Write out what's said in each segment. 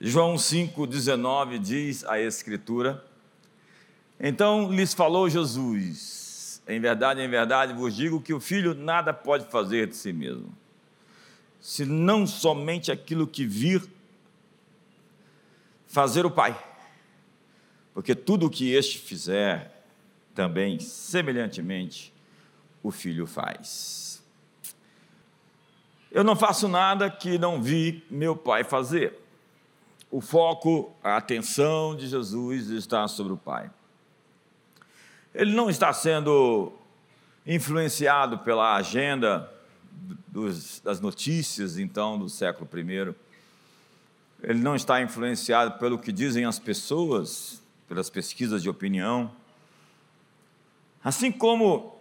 João 5,19 diz a Escritura: Então lhes falou Jesus: Em verdade, em verdade vos digo que o filho nada pode fazer de si mesmo, se não somente aquilo que vir fazer o Pai, porque tudo o que este fizer, também semelhantemente o filho faz. Eu não faço nada que não vi meu Pai fazer. O foco, a atenção de Jesus está sobre o Pai. Ele não está sendo influenciado pela agenda dos, das notícias, então, do século I. Ele não está influenciado pelo que dizem as pessoas, pelas pesquisas de opinião. Assim como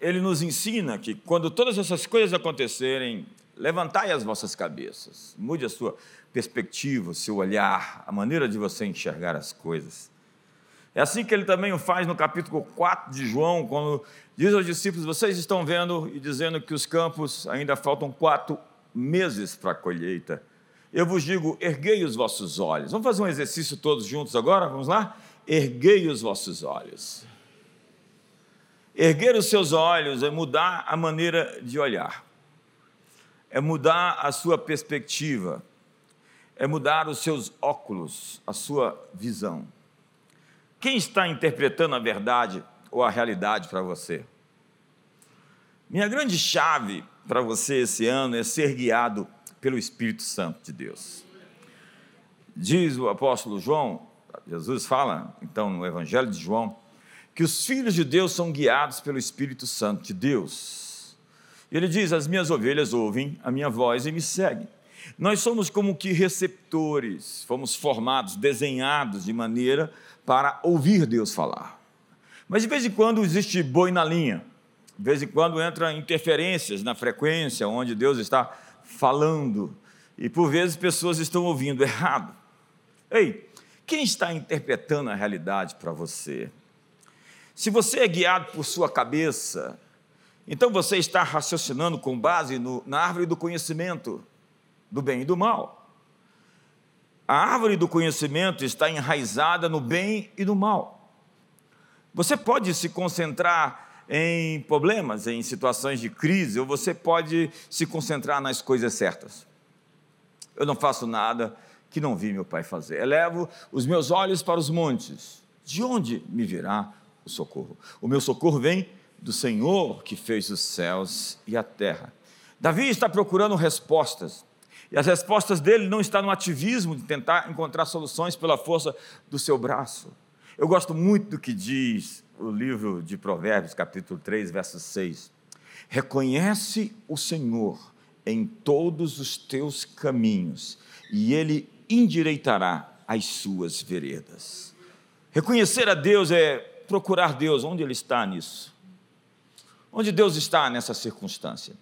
ele nos ensina que quando todas essas coisas acontecerem, levantai as vossas cabeças, mude a sua perspectiva, o seu olhar, a maneira de você enxergar as coisas. É assim que ele também o faz no capítulo 4 de João, quando diz aos discípulos: Vocês estão vendo e dizendo que os campos ainda faltam quatro meses para a colheita. Eu vos digo: erguei os vossos olhos. Vamos fazer um exercício todos juntos agora? Vamos lá? Erguei os vossos olhos. Erguer os seus olhos é mudar a maneira de olhar, é mudar a sua perspectiva, é mudar os seus óculos, a sua visão. Quem está interpretando a verdade ou a realidade para você? Minha grande chave para você esse ano é ser guiado pelo Espírito Santo de Deus. Diz o apóstolo João, Jesus fala então no Evangelho de João, que os filhos de Deus são guiados pelo Espírito Santo de Deus. Ele diz: As minhas ovelhas ouvem a minha voz e me seguem. Nós somos como que receptores, fomos formados, desenhados de maneira para ouvir Deus falar. Mas de vez em quando existe boi na linha, de vez em quando entra interferências na frequência onde Deus está falando, e por vezes pessoas estão ouvindo errado. Ei, quem está interpretando a realidade para você? Se você é guiado por sua cabeça, então você está raciocinando com base no, na árvore do conhecimento do bem e do mal. A árvore do conhecimento está enraizada no bem e no mal. Você pode se concentrar em problemas, em situações de crise, ou você pode se concentrar nas coisas certas. Eu não faço nada que não vi meu pai fazer. Elevo os meus olhos para os montes. De onde me virá o socorro. O meu socorro vem do Senhor que fez os céus e a terra. Davi está procurando respostas. E as respostas dele não estão no ativismo de tentar encontrar soluções pela força do seu braço. Eu gosto muito do que diz o livro de Provérbios, capítulo 3, verso 6. Reconhece o Senhor em todos os teus caminhos, e ele endireitará as suas veredas. Reconhecer a Deus é procurar Deus, onde Ele está nisso? Onde Deus está nessa circunstância?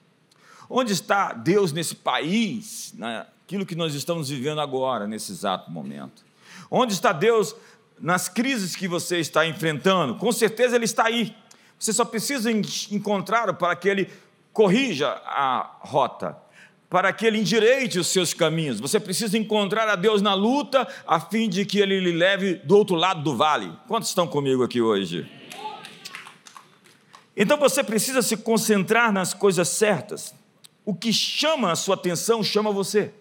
Onde está Deus nesse país, naquilo que nós estamos vivendo agora, nesse exato momento? Onde está Deus nas crises que você está enfrentando? Com certeza Ele está aí. Você só precisa encontrá-lo para que Ele corrija a rota, para que Ele endireite os seus caminhos. Você precisa encontrar a Deus na luta, a fim de que Ele lhe leve do outro lado do vale. Quantos estão comigo aqui hoje? Então você precisa se concentrar nas coisas certas. O que chama a sua atenção chama você.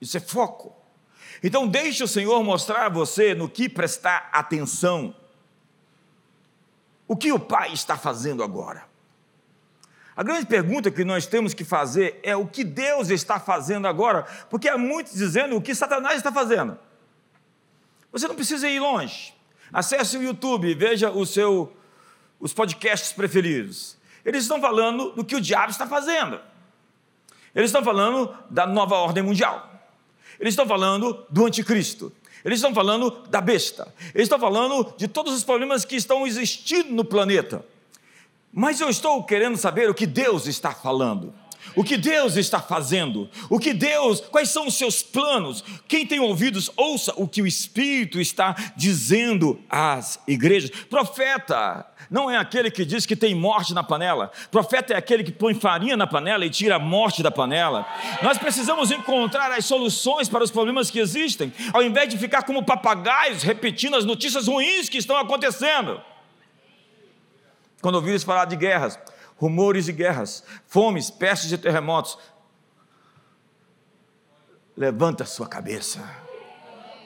Isso é foco. Então deixe o Senhor mostrar a você no que prestar atenção. O que o Pai está fazendo agora? A grande pergunta que nós temos que fazer é o que Deus está fazendo agora, porque há muitos dizendo o que Satanás está fazendo. Você não precisa ir longe. Acesse o YouTube veja o seu, os podcasts preferidos. Eles estão falando do que o diabo está fazendo. Eles estão falando da nova ordem mundial. Eles estão falando do anticristo. Eles estão falando da besta. Eles estão falando de todos os problemas que estão existindo no planeta. Mas eu estou querendo saber o que Deus está falando. O que Deus está fazendo, o que Deus, quais são os seus planos. Quem tem ouvidos, ouça o que o Espírito está dizendo às igrejas. Profeta não é aquele que diz que tem morte na panela, profeta é aquele que põe farinha na panela e tira a morte da panela. Nós precisamos encontrar as soluções para os problemas que existem, ao invés de ficar como papagaios repetindo as notícias ruins que estão acontecendo. Quando ouvires falar de guerras, rumores de guerras, fomes, pestes e terremotos. Levanta a sua cabeça.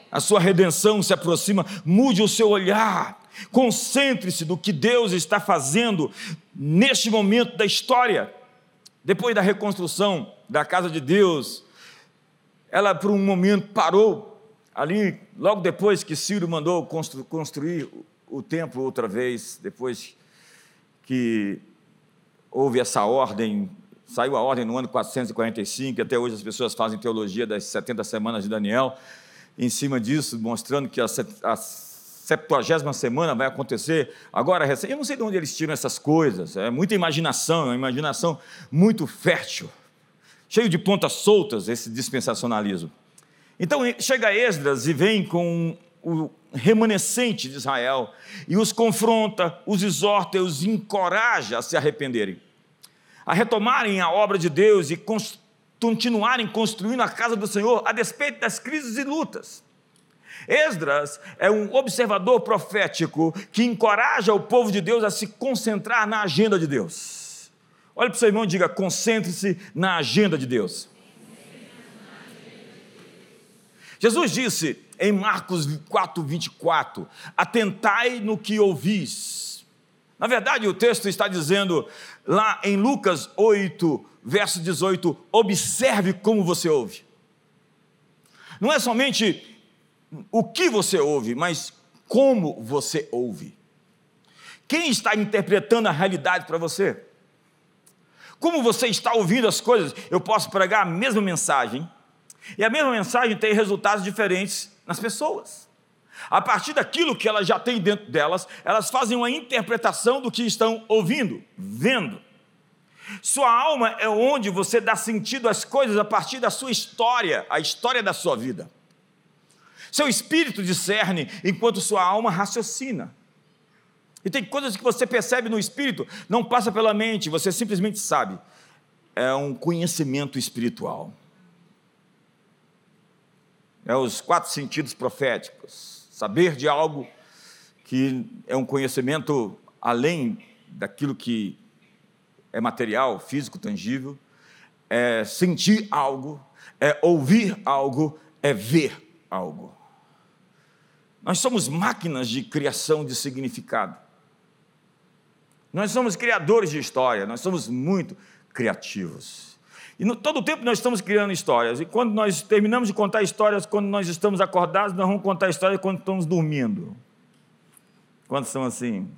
A sua redenção se aproxima, mude o seu olhar. Concentre-se no que Deus está fazendo neste momento da história. Depois da reconstrução da casa de Deus, ela por um momento parou ali, logo depois que Ciro mandou construir o templo outra vez, depois que houve essa ordem, saiu a ordem no ano 445, até hoje as pessoas fazem teologia das 70 semanas de Daniel, em cima disso, mostrando que a, a 70 semana vai acontecer agora recém. Eu não sei de onde eles tiram essas coisas, é muita imaginação, é uma imaginação muito fértil, cheio de pontas soltas esse dispensacionalismo. Então chega Esdras e vem com o remanescente de Israel e os confronta, os exorta os encoraja a se arrependerem, a retomarem a obra de Deus e continuarem construindo a casa do Senhor a despeito das crises e lutas. Esdras é um observador profético que encoraja o povo de Deus a se concentrar na agenda de Deus. Olha para o seu irmão e diga: concentre-se na agenda de Deus. Jesus disse em Marcos 4, 24: Atentai no que ouvis. Na verdade, o texto está dizendo lá em Lucas 8, verso 18: Observe como você ouve. Não é somente o que você ouve, mas como você ouve. Quem está interpretando a realidade para você? Como você está ouvindo as coisas? Eu posso pregar a mesma mensagem, e a mesma mensagem tem resultados diferentes nas pessoas. A partir daquilo que elas já têm dentro delas, elas fazem uma interpretação do que estão ouvindo, vendo. Sua alma é onde você dá sentido às coisas a partir da sua história, a história da sua vida. Seu espírito discerne enquanto sua alma raciocina. E tem coisas que você percebe no espírito, não passa pela mente, você simplesmente sabe. É um conhecimento espiritual é os quatro sentidos proféticos. Saber de algo que é um conhecimento além daquilo que é material, físico, tangível, é sentir algo, é ouvir algo, é ver algo. Nós somos máquinas de criação de significado. Nós somos criadores de história, nós somos muito criativos. E no, todo o tempo nós estamos criando histórias. E quando nós terminamos de contar histórias, quando nós estamos acordados, nós vamos contar histórias quando estamos dormindo. Quantos são assim?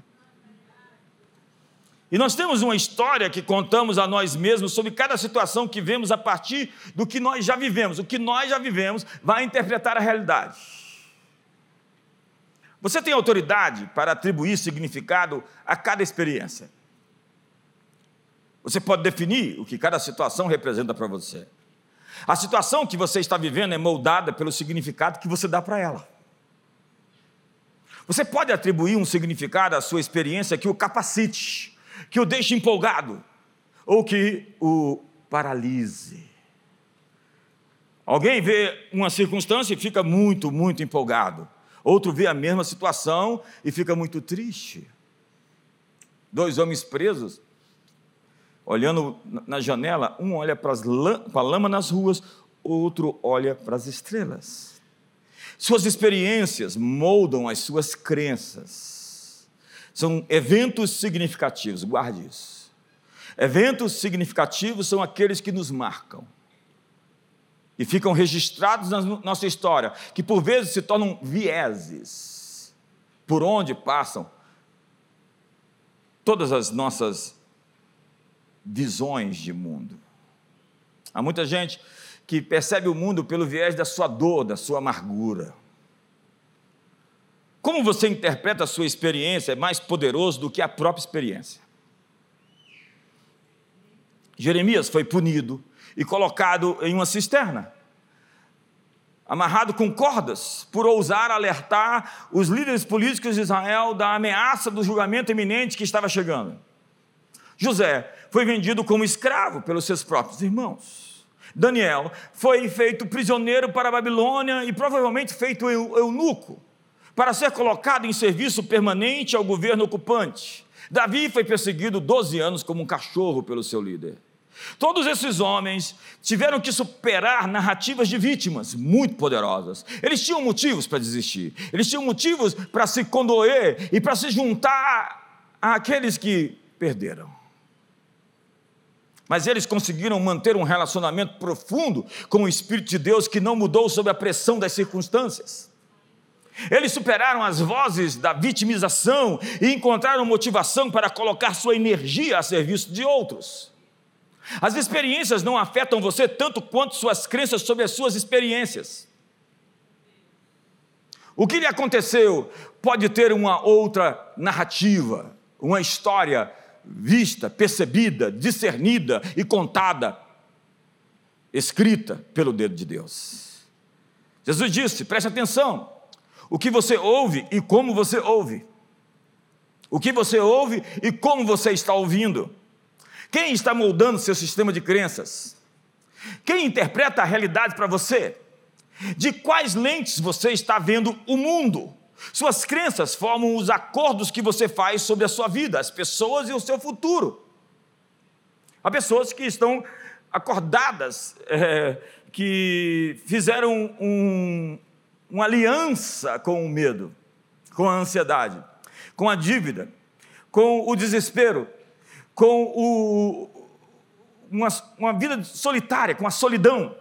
E nós temos uma história que contamos a nós mesmos sobre cada situação que vemos a partir do que nós já vivemos. O que nós já vivemos vai interpretar a realidade. Você tem autoridade para atribuir significado a cada experiência. Você pode definir o que cada situação representa para você. A situação que você está vivendo é moldada pelo significado que você dá para ela. Você pode atribuir um significado à sua experiência que o capacite, que o deixe empolgado, ou que o paralise. Alguém vê uma circunstância e fica muito, muito empolgado. Outro vê a mesma situação e fica muito triste. Dois homens presos olhando na janela, um olha para, a lama nas ruas, outro olha para as estrelas. Suas experiências moldam as suas crenças. São eventos significativos, guarde isso. Eventos significativos são aqueles que nos marcam e ficam registrados na nossa história, que por vezes se tornam vieses por onde passam todas as nossas visões de mundo. Há muita gente que percebe o mundo pelo viés da sua dor, da sua amargura. Como você interpreta a sua experiência é mais poderoso do que a própria experiência. Jeremias foi punido e colocado em uma cisterna, amarrado com cordas, por ousar alertar os líderes políticos de Israel da ameaça do julgamento iminente que estava chegando. José foi vendido como escravo pelos seus próprios irmãos. Daniel foi feito prisioneiro para a Babilônia e provavelmente feito eunuco para ser colocado em serviço permanente ao governo ocupante. Davi foi perseguido 12 anos como um cachorro pelo seu líder. Todos esses homens tiveram que superar narrativas de vítimas muito poderosas. Eles tinham motivos para desistir, eles tinham motivos para se condoer e para se juntar àqueles que perderam. Mas eles conseguiram manter um relacionamento profundo com o Espírito de Deus que não mudou sob a pressão das circunstâncias. Eles superaram as vozes da vitimização e encontraram motivação para colocar sua energia a serviço de outros. As experiências não afetam você tanto quanto suas crenças sobre as suas experiências. O que lhe aconteceu pode ter uma outra narrativa, uma história vista, percebida, discernida e contada, escrita pelo dedo de Deus. Jesus disse: preste atenção, o que você ouve e como você ouve. O que você ouve e como você está ouvindo. Quem está moldando seu sistema de crenças? Quem interpreta a realidade para você? De quais lentes você está vendo o mundo? Suas crenças formam os acordos que você faz sobre a sua vida, as pessoas e o seu futuro. Há pessoas que estão acordadas, é, que fizeram um, uma aliança com o medo, com a ansiedade, com a dívida, com o desespero, com o, uma, uma vida solitária, com a solidão.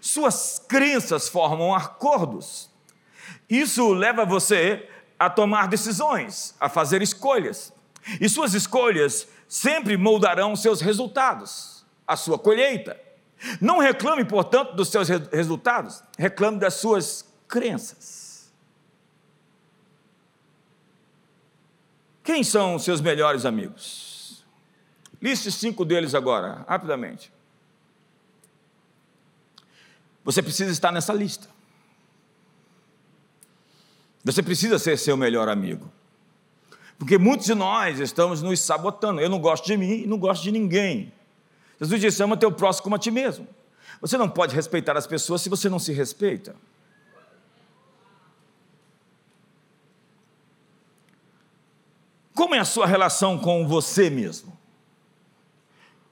Suas crenças formam acordos. Isso leva você a tomar decisões, a fazer escolhas. E suas escolhas sempre moldarão seus resultados, a sua colheita. Não reclame, portanto, dos seus resultados, reclame das suas crenças. Quem são seus melhores amigos? Liste cinco deles agora, rapidamente. Você precisa estar nessa lista. Você precisa ser seu melhor amigo. Porque muitos de nós estamos nos sabotando. Eu não gosto de mim e não gosto de ninguém. Jesus disse: ama teu próximo como a ti mesmo. Você não pode respeitar as pessoas se você não se respeita. Como é a sua relação com você mesmo?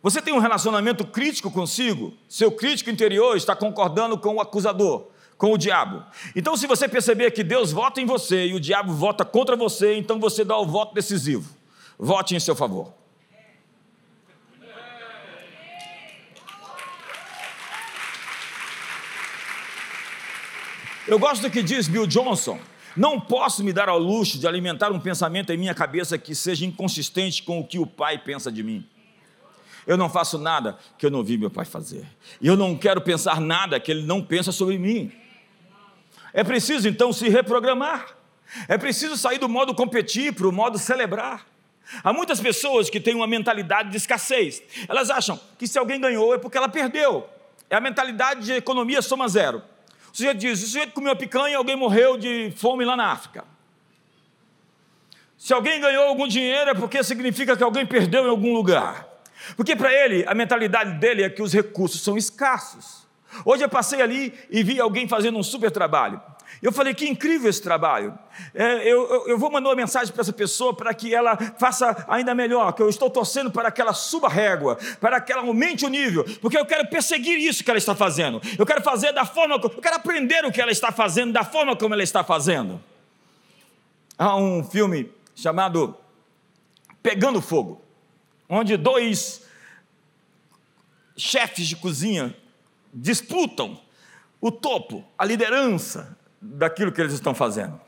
Você tem um relacionamento crítico consigo? Seu crítico interior está concordando com o acusador, com o diabo. Então, se você perceber que Deus vota em você e o diabo vota contra você, então você dá o voto decisivo. Vote em seu favor. Eu gosto do que diz Bill Johnson. Não posso me dar ao luxo de alimentar um pensamento em minha cabeça que seja inconsistente com o que o Pai pensa de mim. Eu não faço nada que eu não vi meu Pai fazer. E eu não quero pensar nada que Ele não pensa sobre mim. É preciso então se reprogramar. É preciso sair do modo competir para o modo celebrar. Há muitas pessoas que têm uma mentalidade de escassez. Elas acham que se alguém ganhou é porque ela perdeu. É a mentalidade de economia soma zero. O sujeito diz: o sujeito comeu picanha e alguém morreu de fome lá na África. Se alguém ganhou algum dinheiro é porque significa que alguém perdeu em algum lugar. Porque para ele, a mentalidade dele é que os recursos são escassos. Hoje eu passei ali e vi alguém fazendo um super trabalho. Eu falei, que incrível esse trabalho. É, eu, eu, vou mandar uma mensagem para essa pessoa para que ela faça ainda melhor, que eu estou torcendo para que ela suba a régua, para que ela aumente o nível, porque eu quero perseguir isso que ela está fazendo. Eu quero fazer da forma, eu quero aprender o que ela está fazendo, da forma como ela está fazendo. Há um filme chamado Pegando Fogo, onde dois chefes de cozinha disputam o topo, a liderança daquilo que eles estão fazendo.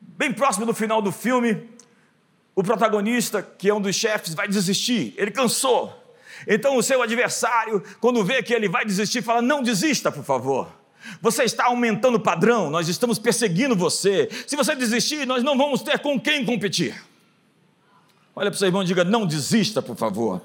Bem próximo do final do filme, o protagonista, que é um dos chefes, vai desistir, ele cansou. Então o seu adversário, quando vê que ele vai desistir, fala: Não desista, por favor. Você está aumentando o padrão, nós estamos perseguindo você. Se você desistir, nós não vamos ter com quem competir. Olha para o seu irmão e diga: Não desista, por favor.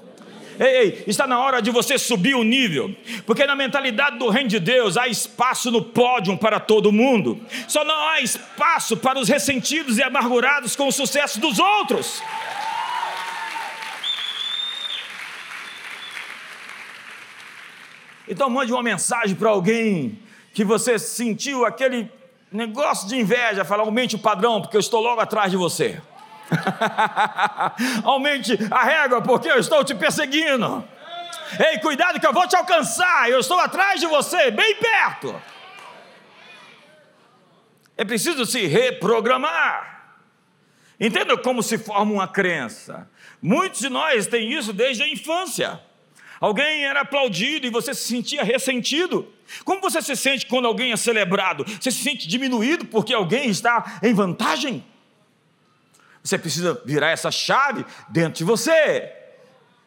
Ei, ei, está na hora de você subir o nível, porque na mentalidade do reino de Deus há espaço no pódio para todo mundo, só não há espaço para os ressentidos e amargurados com o sucesso dos outros. Então mande uma mensagem para alguém que você sentiu aquele negócio de inveja, fala, aumente o padrão, porque eu estou logo atrás de você. aumente a régua, porque eu estou te perseguindo. Ei, cuidado que eu vou te alcançar, eu estou atrás de você, bem perto. É preciso se reprogramar. Entenda como se forma uma crença. Muitos de nós têm isso desde a infância. Alguém era aplaudido e você se sentia ressentido. Como você se sente quando alguém é celebrado? Você se sente diminuído porque alguém está em vantagem? Você precisa virar essa chave dentro de você.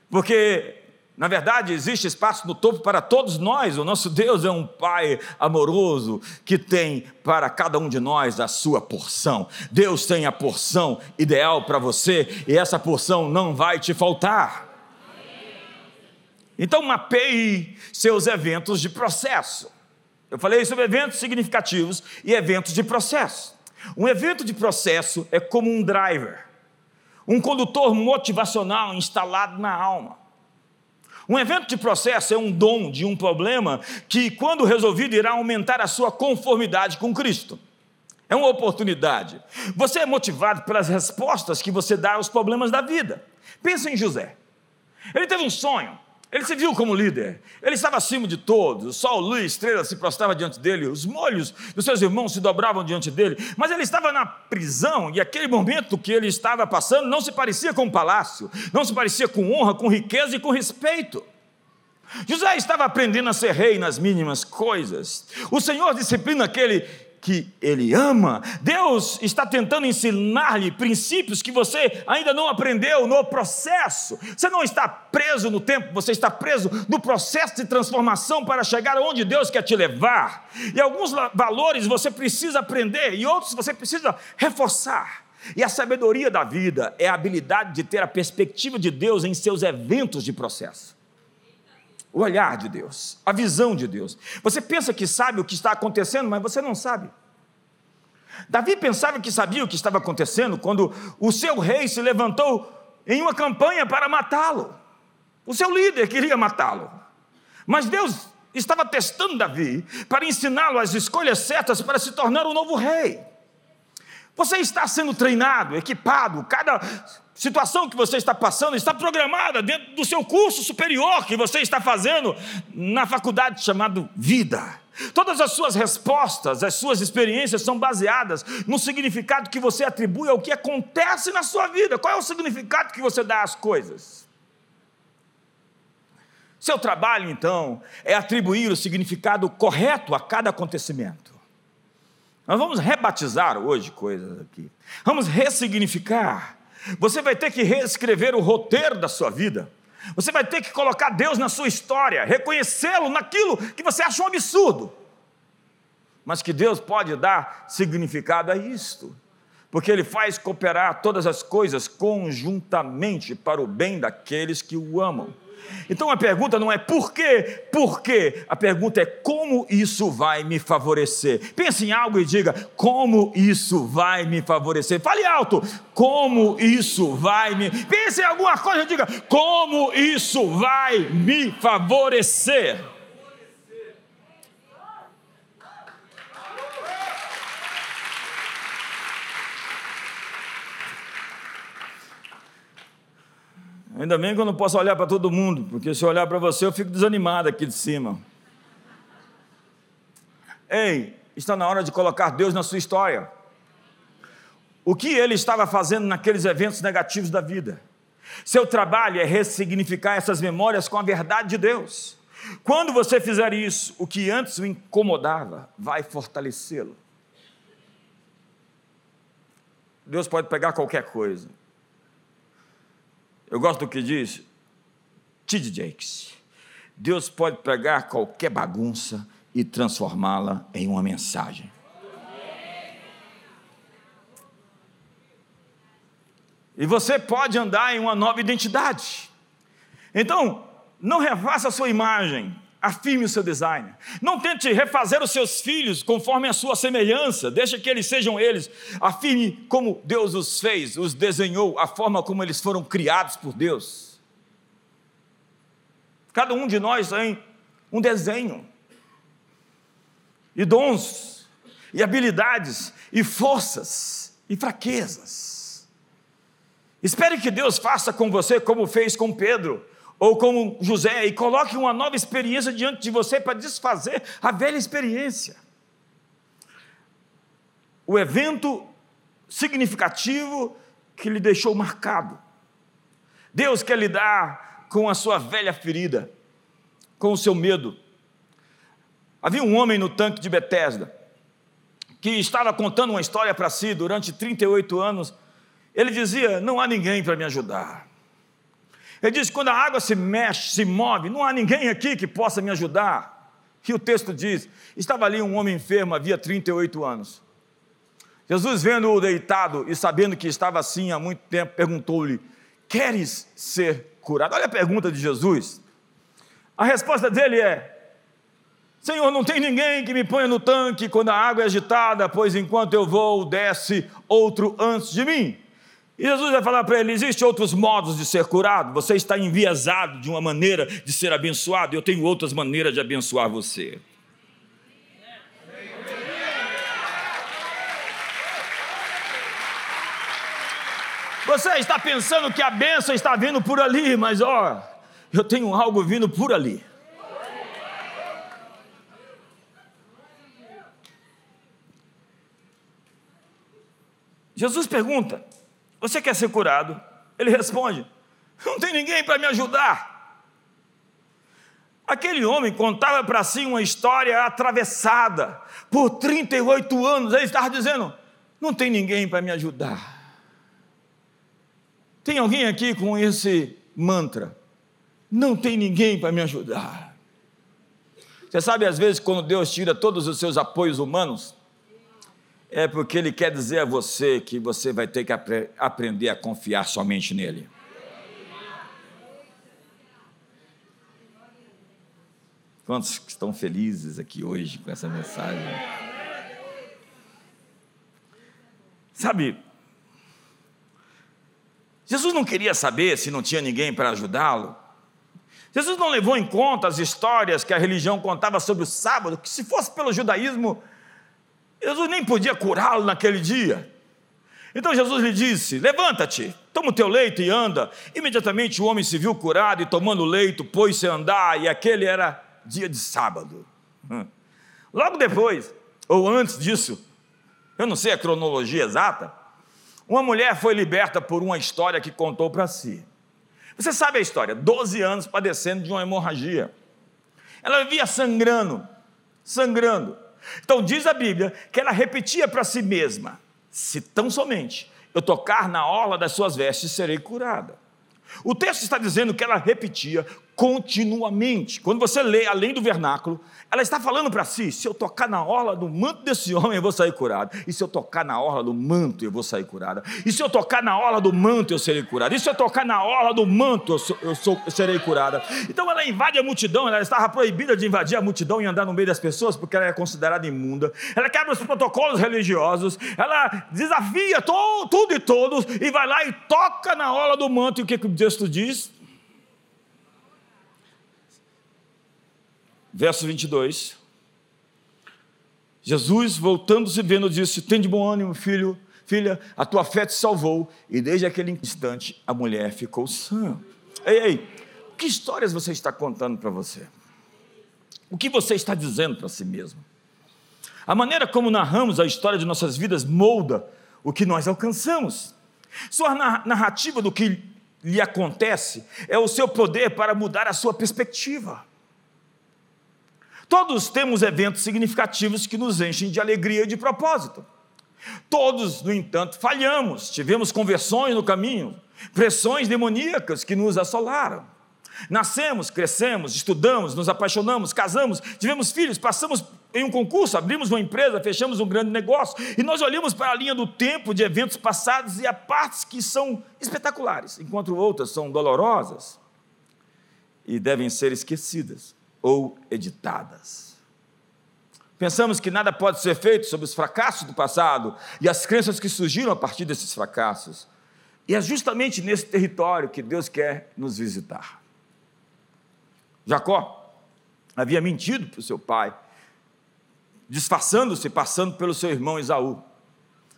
Porque, na verdade, existe espaço no topo para todos nós. O nosso Deus é um Pai amoroso que tem para cada um de nós a sua porção. Deus tem a porção ideal para você e essa porção não vai te faltar. Então, mapeie seus eventos de processo. Eu falei sobre eventos significativos e eventos de processo. Um evento de processo é como um driver, um condutor motivacional instalado na alma. Um evento de processo é um dom de um problema que, quando resolvido, irá aumentar a sua conformidade com Cristo. É uma oportunidade. Você é motivado pelas respostas que você dá aos problemas da vida. Pensa em José. Ele teve um sonho ele se viu como líder, ele estava acima de todos, o sol, luz, estrela se prostrava diante dele, os molhos dos seus irmãos se dobravam diante dele, mas ele estava na prisão e aquele momento que ele estava passando não se parecia com um palácio, não se parecia com honra, com riqueza e com respeito. José estava aprendendo a ser rei nas mínimas coisas. O Senhor disciplina aquele que ele ama. Deus está tentando ensinar-lhe princípios que você ainda não aprendeu no processo. Você não está preso no tempo, você está preso no processo de transformação para chegar onde Deus quer te levar. E alguns valores você precisa aprender e outros você precisa reforçar. E a sabedoria da vida é a habilidade de ter a perspectiva de Deus em seus eventos de processo o olhar de Deus, a visão de Deus. Você pensa que sabe o que está acontecendo, mas você não sabe. Davi pensava que sabia o que estava acontecendo quando o seu rei se levantou em uma campanha para matá-lo. O seu líder queria matá-lo. Mas Deus estava testando Davi para ensiná-lo as escolhas certas para se tornar o novo rei. Você está sendo treinado, equipado, cada situação que você está passando está programada dentro do seu curso superior que você está fazendo na faculdade chamado vida. Todas as suas respostas, as suas experiências são baseadas no significado que você atribui ao que acontece na sua vida. Qual é o significado que você dá às coisas? Seu trabalho, então, é atribuir o significado correto a cada acontecimento. Nós vamos rebatizar hoje coisas aqui. Vamos ressignificar você vai ter que reescrever o roteiro da sua vida. Você vai ter que colocar Deus na sua história, reconhecê-lo naquilo que você acha um absurdo. Mas que Deus pode dar significado a isto, porque Ele faz cooperar todas as coisas conjuntamente para o bem daqueles que o amam. Então a pergunta não é por quê, por quê? A pergunta é como isso vai me favorecer. Pense em algo e diga: como isso vai me favorecer. Fale alto: como isso vai me. Pense em alguma coisa e diga: como isso vai me favorecer. Ainda bem que eu não posso olhar para todo mundo, porque se eu olhar para você eu fico desanimado aqui de cima. Ei, está na hora de colocar Deus na sua história. O que ele estava fazendo naqueles eventos negativos da vida? Seu trabalho é ressignificar essas memórias com a verdade de Deus. Quando você fizer isso, o que antes o incomodava vai fortalecê-lo. Deus pode pegar qualquer coisa eu gosto do que diz T.D. Jakes. Deus pode pegar qualquer bagunça e transformá-la em uma mensagem. E você pode andar em uma nova identidade. Então, não refaça a sua imagem, afirme o seu design. Não tente refazer os seus filhos conforme a sua semelhança, deixa que eles sejam eles. Afirme como Deus os fez, os desenhou, a forma como eles foram criados por Deus. Cada um de nós tem um desenho, e dons, e habilidades, e forças, e fraquezas. Espere que Deus faça com você como fez com Pedro ou como José, e coloque uma nova experiência diante de você para desfazer a velha experiência. O evento significativo que lhe deixou marcado. Deus quer lidar com a sua velha ferida, com o seu medo. Havia um homem no tanque de Betesda que estava contando uma história para si durante 38 anos. Ele dizia: Não há ninguém para me ajudar. Ele diz: quando a água se mexe, se move, não há ninguém aqui que possa me ajudar. E o texto diz: estava ali um homem enfermo, havia 38 anos. Jesus, vendo-o deitado e sabendo que estava assim há muito tempo, perguntou-lhe: Queres ser curado? Olha a pergunta de Jesus. A resposta dele é: Senhor, não tem ninguém que me ponha no tanque quando a água é agitada, pois enquanto eu vou, desce outro antes de mim. Jesus vai falar para ele: existem outros modos de ser curado. Você está enviesado de uma maneira de ser abençoado, eu tenho outras maneiras de abençoar você. Você está pensando que a bênção está vindo por ali, mas ó, eu tenho algo vindo por ali. Jesus pergunta: você quer ser curado? Ele responde: Não tem ninguém para me ajudar. Aquele homem contava para si uma história atravessada por 38 anos. Ele estava dizendo: Não tem ninguém para me ajudar. Tem alguém aqui com esse mantra? Não tem ninguém para me ajudar. Você sabe, às vezes, quando Deus tira todos os seus apoios humanos, é porque Ele quer dizer a você que você vai ter que apre aprender a confiar somente nele. Quantos estão felizes aqui hoje com essa mensagem? Sabe, Jesus não queria saber se não tinha ninguém para ajudá-lo. Jesus não levou em conta as histórias que a religião contava sobre o sábado, que se fosse pelo judaísmo, Jesus nem podia curá-lo naquele dia. Então Jesus lhe disse: Levanta-te, toma o teu leito e anda. Imediatamente o homem se viu curado e, tomando o leito, pôs-se a andar, e aquele era dia de sábado. Hum. Logo depois, ou antes disso, eu não sei a cronologia exata, uma mulher foi liberta por uma história que contou para si. Você sabe a história: 12 anos padecendo de uma hemorragia. Ela vivia sangrando, sangrando. Então diz a Bíblia que ela repetia para si mesma: se tão somente eu tocar na orla das suas vestes, serei curada. O texto está dizendo que ela repetia continuamente. Quando você lê além do vernáculo, ela está falando para si: se eu tocar na orla do manto desse homem, eu vou sair curado. E se eu tocar na orla do manto, eu vou sair curada. E se eu tocar na orla do manto, eu serei curada. E se eu tocar na orla do manto, eu, sou, eu, sou, eu serei curada. Então ela invade a multidão, ela estava proibida de invadir a multidão e andar no meio das pessoas, porque ela é considerada imunda. Ela quebra os protocolos religiosos, ela desafia to, tudo e todos, e vai lá e toca na orla do manto. E o que, que o texto diz? Verso 22. Jesus, voltando-se vendo, disse: Tem de bom ânimo, filho, filha, a tua fé te salvou. E desde aquele instante a mulher ficou sã. Ei, ei, que histórias você está contando para você? O que você está dizendo para si mesmo? A maneira como narramos a história de nossas vidas molda o que nós alcançamos. Sua narrativa do que lhe acontece é o seu poder para mudar a sua perspectiva. Todos temos eventos significativos que nos enchem de alegria e de propósito. Todos, no entanto, falhamos, tivemos conversões no caminho, pressões demoníacas que nos assolaram. Nascemos, crescemos, estudamos, nos apaixonamos, casamos, tivemos filhos, passamos em um concurso, abrimos uma empresa, fechamos um grande negócio e nós olhamos para a linha do tempo de eventos passados e há partes que são espetaculares, enquanto outras são dolorosas. e devem ser esquecidas ou editadas. Pensamos que nada pode ser feito sobre os fracassos do passado e as crenças que surgiram a partir desses fracassos. E é justamente nesse território que Deus quer nos visitar. Jacó havia mentido para o seu pai, disfarçando-se, passando pelo seu irmão Esaú.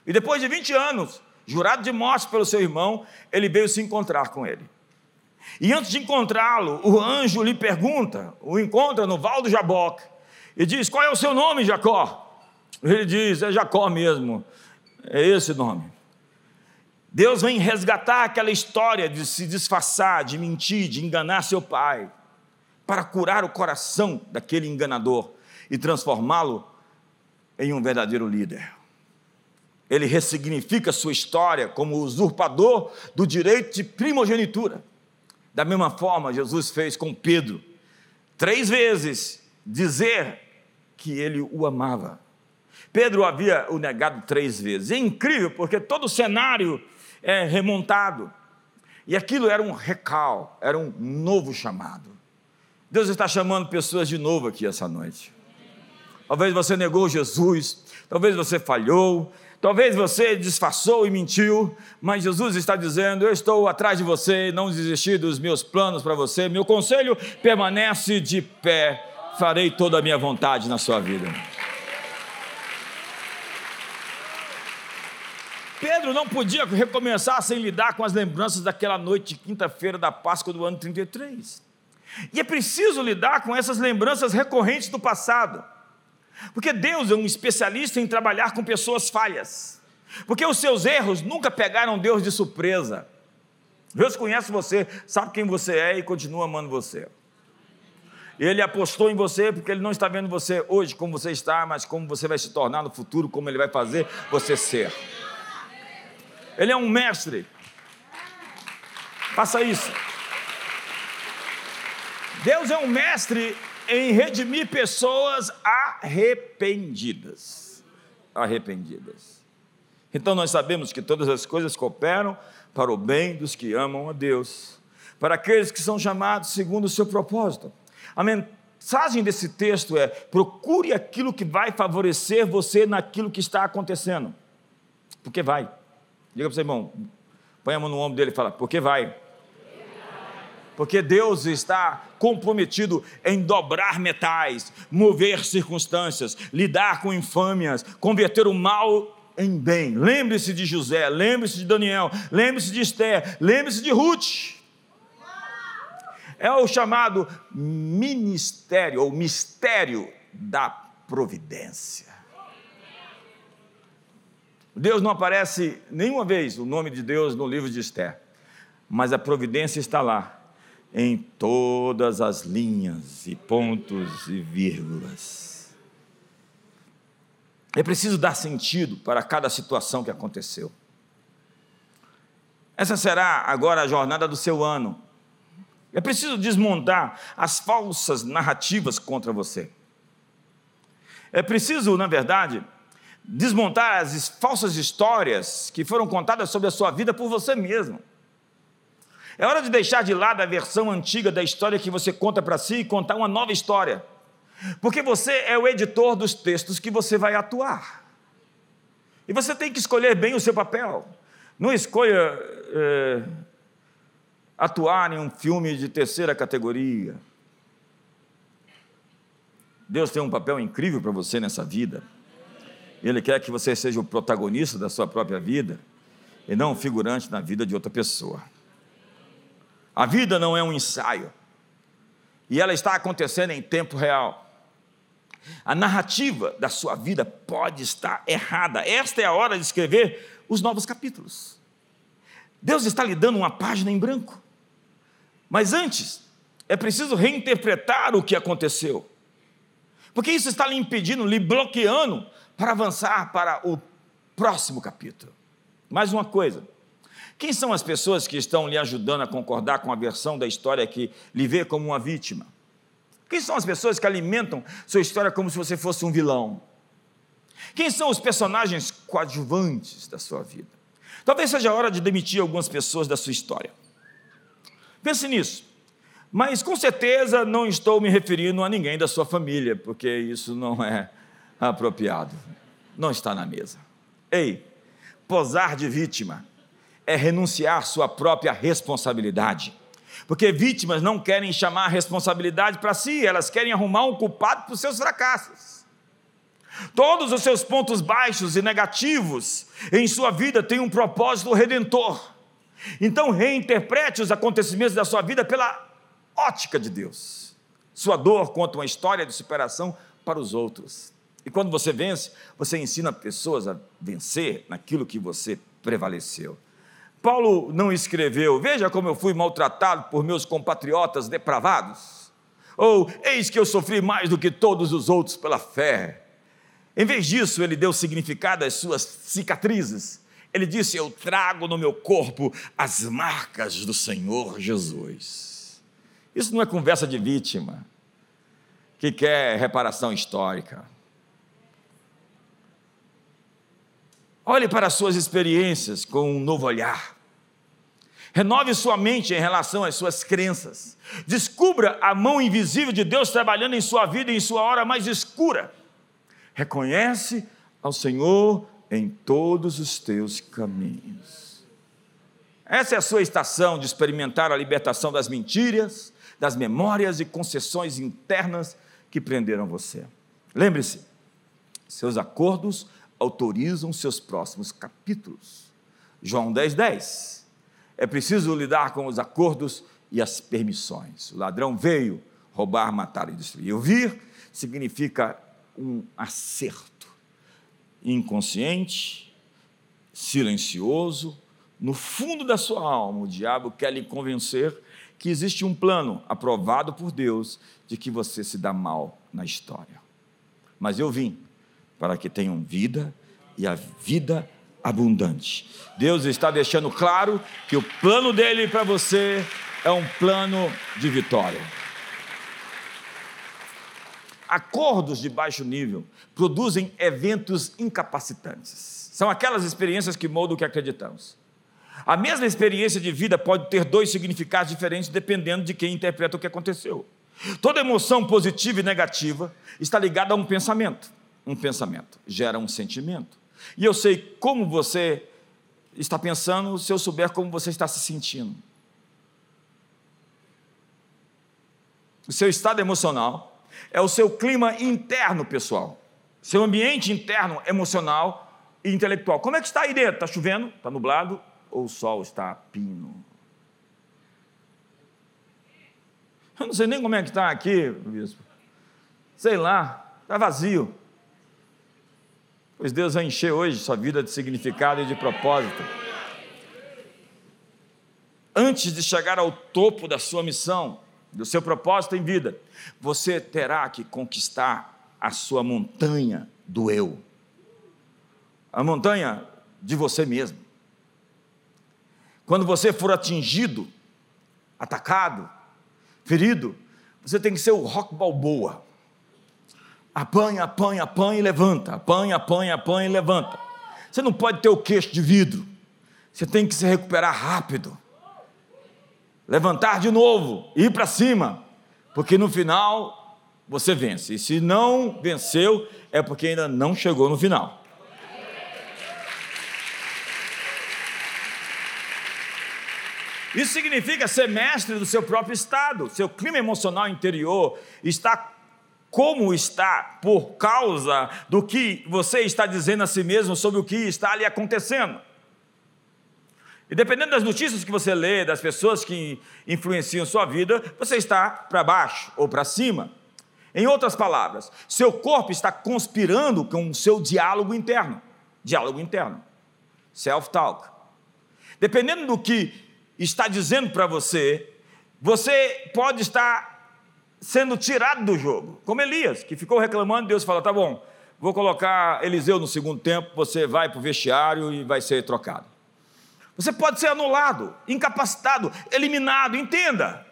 E depois de 20 anos, jurado de morte pelo seu irmão, ele veio se encontrar com ele. E antes de encontrá-lo, o anjo lhe pergunta, o encontra no Val do Jaboque, e diz: Qual é o seu nome, Jacó? Ele diz: É Jacó mesmo, é esse nome. Deus vem resgatar aquela história de se disfarçar, de mentir, de enganar seu pai, para curar o coração daquele enganador e transformá-lo em um verdadeiro líder. Ele ressignifica sua história como usurpador do direito de primogenitura. Da mesma forma, Jesus fez com Pedro, três vezes dizer que ele o amava. Pedro havia o negado três vezes. É incrível, porque todo o cenário é, remontado. E aquilo era um recal, era um novo chamado. Deus está chamando pessoas de novo aqui essa noite. Talvez você negou Jesus, talvez você falhou, talvez você disfarçou e mentiu, mas Jesus está dizendo: Eu estou atrás de você, não desisti dos meus planos para você, meu conselho permanece de pé, farei toda a minha vontade na sua vida. Pedro não podia recomeçar sem lidar com as lembranças daquela noite de quinta-feira da Páscoa do ano 33. E é preciso lidar com essas lembranças recorrentes do passado. Porque Deus é um especialista em trabalhar com pessoas falhas. Porque os seus erros nunca pegaram Deus de surpresa. Deus conhece você, sabe quem você é e continua amando você. Ele apostou em você porque ele não está vendo você hoje como você está, mas como você vai se tornar no futuro, como ele vai fazer você ser. Ele é um mestre. Faça isso. Deus é um mestre em redimir pessoas arrependidas. Arrependidas. Então nós sabemos que todas as coisas cooperam para o bem dos que amam a Deus, para aqueles que são chamados segundo o seu propósito. A mensagem desse texto é: procure aquilo que vai favorecer você naquilo que está acontecendo, porque vai. Diga para o seu irmão, põe a mão no ombro dele e fala, porque vai. Porque Deus está comprometido em dobrar metais, mover circunstâncias, lidar com infâmias, converter o mal em bem. Lembre-se de José, lembre-se de Daniel, lembre-se de Esther, lembre-se de Ruth. É o chamado ministério ou mistério da providência. Deus não aparece nenhuma vez o nome de Deus no livro de Esther, mas a providência está lá, em todas as linhas e pontos e vírgulas. É preciso dar sentido para cada situação que aconteceu. Essa será agora a jornada do seu ano. É preciso desmontar as falsas narrativas contra você. É preciso, na verdade, desmontar as falsas histórias que foram contadas sobre a sua vida por você mesmo. É hora de deixar de lado a versão antiga da história que você conta para si e contar uma nova história. Porque você é o editor dos textos que você vai atuar. E você tem que escolher bem o seu papel. Não escolha é, atuar em um filme de terceira categoria. Deus tem um papel incrível para você nessa vida. Ele quer que você seja o protagonista da sua própria vida e não um figurante na vida de outra pessoa. A vida não é um ensaio e ela está acontecendo em tempo real. A narrativa da sua vida pode estar errada. Esta é a hora de escrever os novos capítulos. Deus está lhe dando uma página em branco. Mas antes, é preciso reinterpretar o que aconteceu. Porque isso está lhe impedindo, lhe bloqueando para avançar para o próximo capítulo. Mais uma coisa. Quem são as pessoas que estão lhe ajudando a concordar com a versão da história que lhe vê como uma vítima? Quem são as pessoas que alimentam sua história como se você fosse um vilão? Quem são os personagens coadjuvantes da sua vida? Talvez seja a hora de demitir algumas pessoas da sua história. Pense nisso. Mas com certeza não estou me referindo a ninguém da sua família, porque isso não é apropriado. Não está na mesa. Ei, posar de vítima é renunciar sua própria responsabilidade. Porque vítimas não querem chamar a responsabilidade para si, elas querem arrumar um culpado para os seus fracassos. Todos os seus pontos baixos e negativos em sua vida têm um propósito redentor. Então reinterprete os acontecimentos da sua vida pela ótica de Deus. Sua dor conta uma história de superação para os outros. E quando você vence, você ensina pessoas a vencer naquilo que você prevaleceu. Paulo não escreveu: Veja como eu fui maltratado por meus compatriotas depravados. Ou eis que eu sofri mais do que todos os outros pela fé. Em vez disso, ele deu significado às suas cicatrizes. Ele disse: Eu trago no meu corpo as marcas do Senhor Jesus. Isso não é conversa de vítima que quer reparação histórica. Olhe para as suas experiências com um novo olhar. Renove sua mente em relação às suas crenças. Descubra a mão invisível de Deus trabalhando em sua vida em sua hora mais escura. Reconhece ao Senhor em todos os teus caminhos. Essa é a sua estação de experimentar a libertação das mentiras, das memórias e concessões internas que prenderam você. Lembre-se, seus acordos autorizam seus próximos capítulos. João 10, 10. É preciso lidar com os acordos e as permissões. O ladrão veio roubar, matar e destruir. Ouvir significa um acerto inconsciente, silencioso. No fundo da sua alma, o diabo quer lhe convencer que existe um plano aprovado por Deus de que você se dá mal na história. Mas eu vim para que tenham vida e a vida abundante. Deus está deixando claro que o plano dele para você é um plano de vitória. Acordos de baixo nível produzem eventos incapacitantes. São aquelas experiências que moldam o que acreditamos. A mesma experiência de vida pode ter dois significados diferentes dependendo de quem interpreta o que aconteceu. Toda emoção positiva e negativa está ligada a um pensamento um pensamento, gera um sentimento. E eu sei como você está pensando se eu souber como você está se sentindo. O seu estado emocional é o seu clima interno, pessoal. Seu ambiente interno, emocional e intelectual. Como é que está aí dentro? Está chovendo? Está nublado? Ou o sol está pino? Eu não sei nem como é que está aqui, bispo. Sei lá, está vazio. Pois Deus vai encher hoje sua vida de significado e de propósito. Antes de chegar ao topo da sua missão, do seu propósito em vida, você terá que conquistar a sua montanha do eu. A montanha de você mesmo. Quando você for atingido, atacado, ferido, você tem que ser o rock balboa apanha, apanha, apanha e levanta, apanha, apanha, apanha e levanta. Você não pode ter o queixo de vidro, você tem que se recuperar rápido, levantar de novo, ir para cima, porque no final você vence, e se não venceu, é porque ainda não chegou no final. Isso significa ser mestre do seu próprio estado, seu clima emocional interior está como está por causa do que você está dizendo a si mesmo sobre o que está ali acontecendo. E dependendo das notícias que você lê, das pessoas que influenciam sua vida, você está para baixo ou para cima. Em outras palavras, seu corpo está conspirando com o seu diálogo interno. Diálogo interno. Self-talk. Dependendo do que está dizendo para você, você pode estar sendo tirado do jogo, como Elias, que ficou reclamando, Deus fala: tá bom, vou colocar Eliseu no segundo tempo, você vai para o vestiário e vai ser trocado. Você pode ser anulado, incapacitado, eliminado, entenda.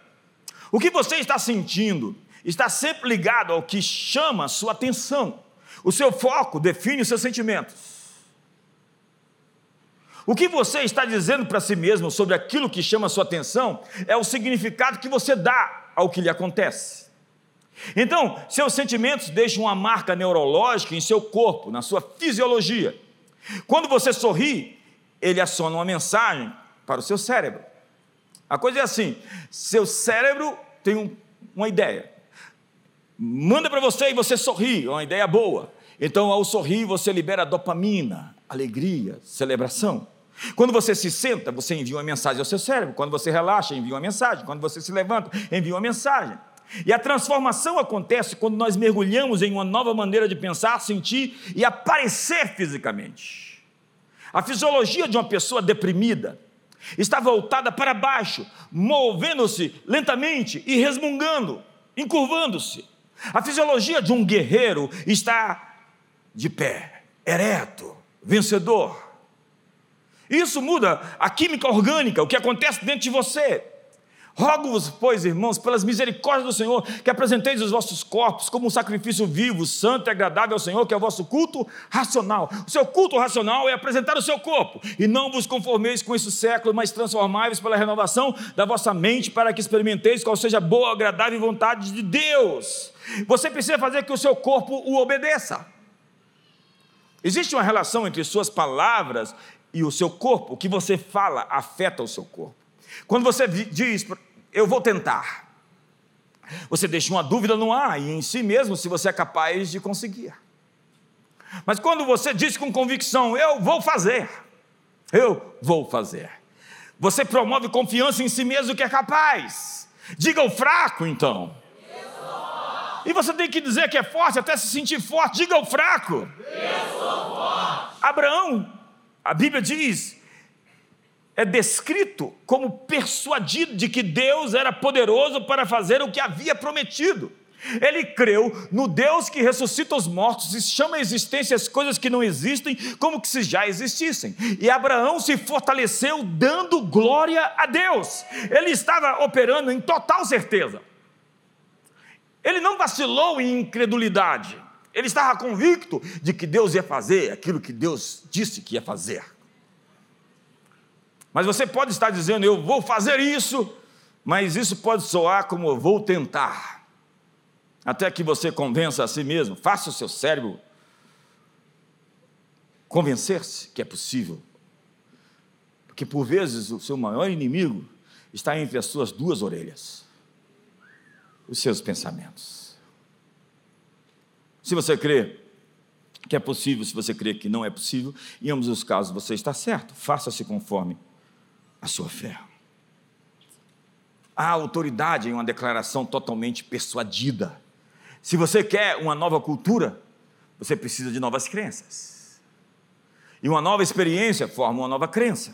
O que você está sentindo está sempre ligado ao que chama sua atenção. O seu foco define os seus sentimentos. O que você está dizendo para si mesmo sobre aquilo que chama sua atenção é o significado que você dá ao que lhe acontece. Então, seus sentimentos deixam uma marca neurológica em seu corpo, na sua fisiologia. Quando você sorri, ele aciona uma mensagem para o seu cérebro. A coisa é assim: seu cérebro tem um, uma ideia, manda para você e você sorri, é uma ideia boa. Então, ao sorrir, você libera dopamina, alegria, celebração. Quando você se senta, você envia uma mensagem ao seu cérebro. Quando você relaxa, envia uma mensagem. Quando você se levanta, envia uma mensagem. E a transformação acontece quando nós mergulhamos em uma nova maneira de pensar, sentir e aparecer fisicamente. A fisiologia de uma pessoa deprimida está voltada para baixo, movendo-se lentamente e resmungando, encurvando-se. A fisiologia de um guerreiro está de pé, ereto, vencedor. Isso muda a química orgânica, o que acontece dentro de você. Rogo-vos, pois, irmãos, pelas misericórdias do Senhor, que apresenteis os vossos corpos como um sacrifício vivo, santo e agradável ao Senhor, que é o vosso culto racional. O seu culto racional é apresentar o seu corpo, e não vos conformeis com esse século, mas transformai-vos pela renovação da vossa mente, para que experimenteis qual seja a boa, agradável vontade de Deus. Você precisa fazer que o seu corpo o obedeça. Existe uma relação entre suas palavras e o seu corpo. O que você fala afeta o seu corpo. Quando você diz, eu vou tentar, você deixa uma dúvida no ar e em si mesmo se você é capaz de conseguir. Mas quando você diz com convicção, eu vou fazer, eu vou fazer, você promove confiança em si mesmo que é capaz. Diga o fraco, então. E você tem que dizer que é forte até se sentir forte. Diga o fraco. Abraão, a Bíblia diz é descrito como persuadido de que Deus era poderoso para fazer o que havia prometido. Ele creu no Deus que ressuscita os mortos e chama a existência as coisas que não existem como que se já existissem. E Abraão se fortaleceu dando glória a Deus. Ele estava operando em total certeza. Ele não vacilou em incredulidade. Ele estava convicto de que Deus ia fazer aquilo que Deus disse que ia fazer. Mas você pode estar dizendo, eu vou fazer isso, mas isso pode soar como eu vou tentar. Até que você convença a si mesmo, faça o seu cérebro convencer-se que é possível. Porque por vezes o seu maior inimigo está entre as suas duas orelhas os seus pensamentos. Se você crê que é possível, se você crê que não é possível, em ambos os casos você está certo, faça-se conforme a sua fé. Há autoridade em uma declaração totalmente persuadida. Se você quer uma nova cultura, você precisa de novas crenças. E uma nova experiência forma uma nova crença.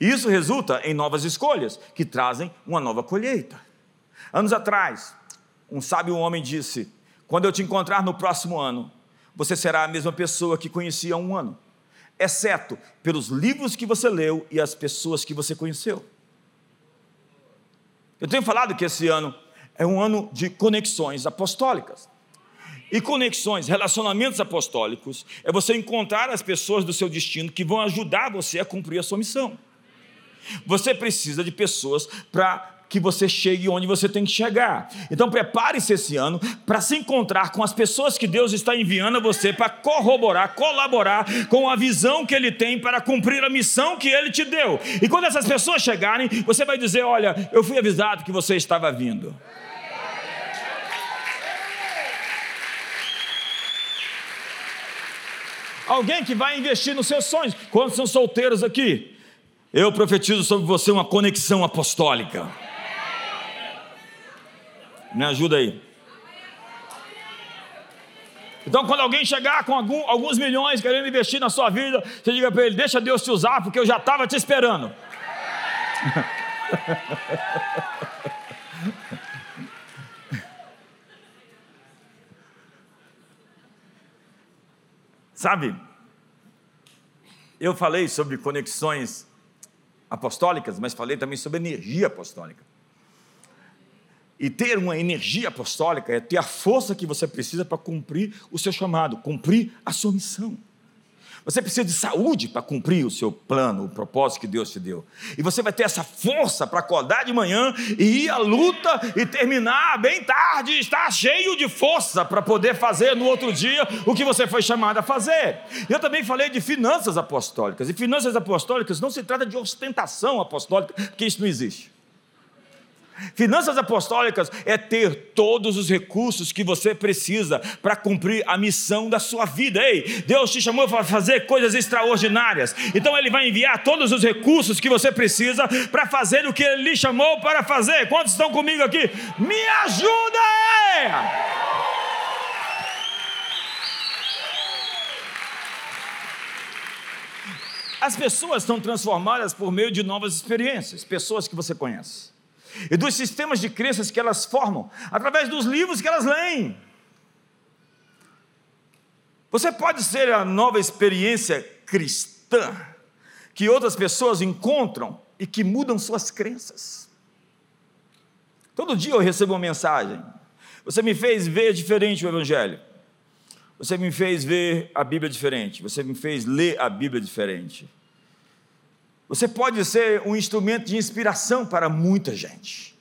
E isso resulta em novas escolhas, que trazem uma nova colheita. Anos atrás, um sábio homem disse: Quando eu te encontrar no próximo ano, você será a mesma pessoa que conhecia há um ano exceto pelos livros que você leu e as pessoas que você conheceu. Eu tenho falado que esse ano é um ano de conexões apostólicas. E conexões, relacionamentos apostólicos, é você encontrar as pessoas do seu destino que vão ajudar você a cumprir a sua missão. Você precisa de pessoas para que você chegue onde você tem que chegar. Então prepare-se esse ano para se encontrar com as pessoas que Deus está enviando a você para corroborar, colaborar com a visão que Ele tem para cumprir a missão que Ele te deu. E quando essas pessoas chegarem, você vai dizer: Olha, eu fui avisado que você estava vindo. Alguém que vai investir nos seus sonhos. Quantos são solteiros aqui? Eu profetizo sobre você uma conexão apostólica. Me ajuda aí. Então, quando alguém chegar com algum, alguns milhões querendo investir na sua vida, você diga para ele: Deixa Deus te usar, porque eu já estava te esperando. Sabe, eu falei sobre conexões apostólicas, mas falei também sobre energia apostólica. E ter uma energia apostólica é ter a força que você precisa para cumprir o seu chamado, cumprir a sua missão. Você precisa de saúde para cumprir o seu plano, o propósito que Deus te deu. E você vai ter essa força para acordar de manhã e ir à luta e terminar bem tarde, estar cheio de força para poder fazer no outro dia o que você foi chamado a fazer. Eu também falei de finanças apostólicas. E finanças apostólicas não se trata de ostentação apostólica, porque isso não existe. Finanças apostólicas é ter todos os recursos que você precisa para cumprir a missão da sua vida. Ei, Deus te chamou para fazer coisas extraordinárias. Então Ele vai enviar todos os recursos que você precisa para fazer o que Ele lhe chamou para fazer. Quantos estão comigo aqui? Me ajuda! Aí! As pessoas são transformadas por meio de novas experiências, pessoas que você conhece e dos sistemas de crenças que elas formam, através dos livros que elas leem. Você pode ser a nova experiência cristã que outras pessoas encontram e que mudam suas crenças. Todo dia eu recebo uma mensagem. Você me fez ver diferente o Evangelho. Você me fez ver a Bíblia diferente. Você me fez ler a Bíblia diferente. Você pode ser um instrumento de inspiração para muita gente.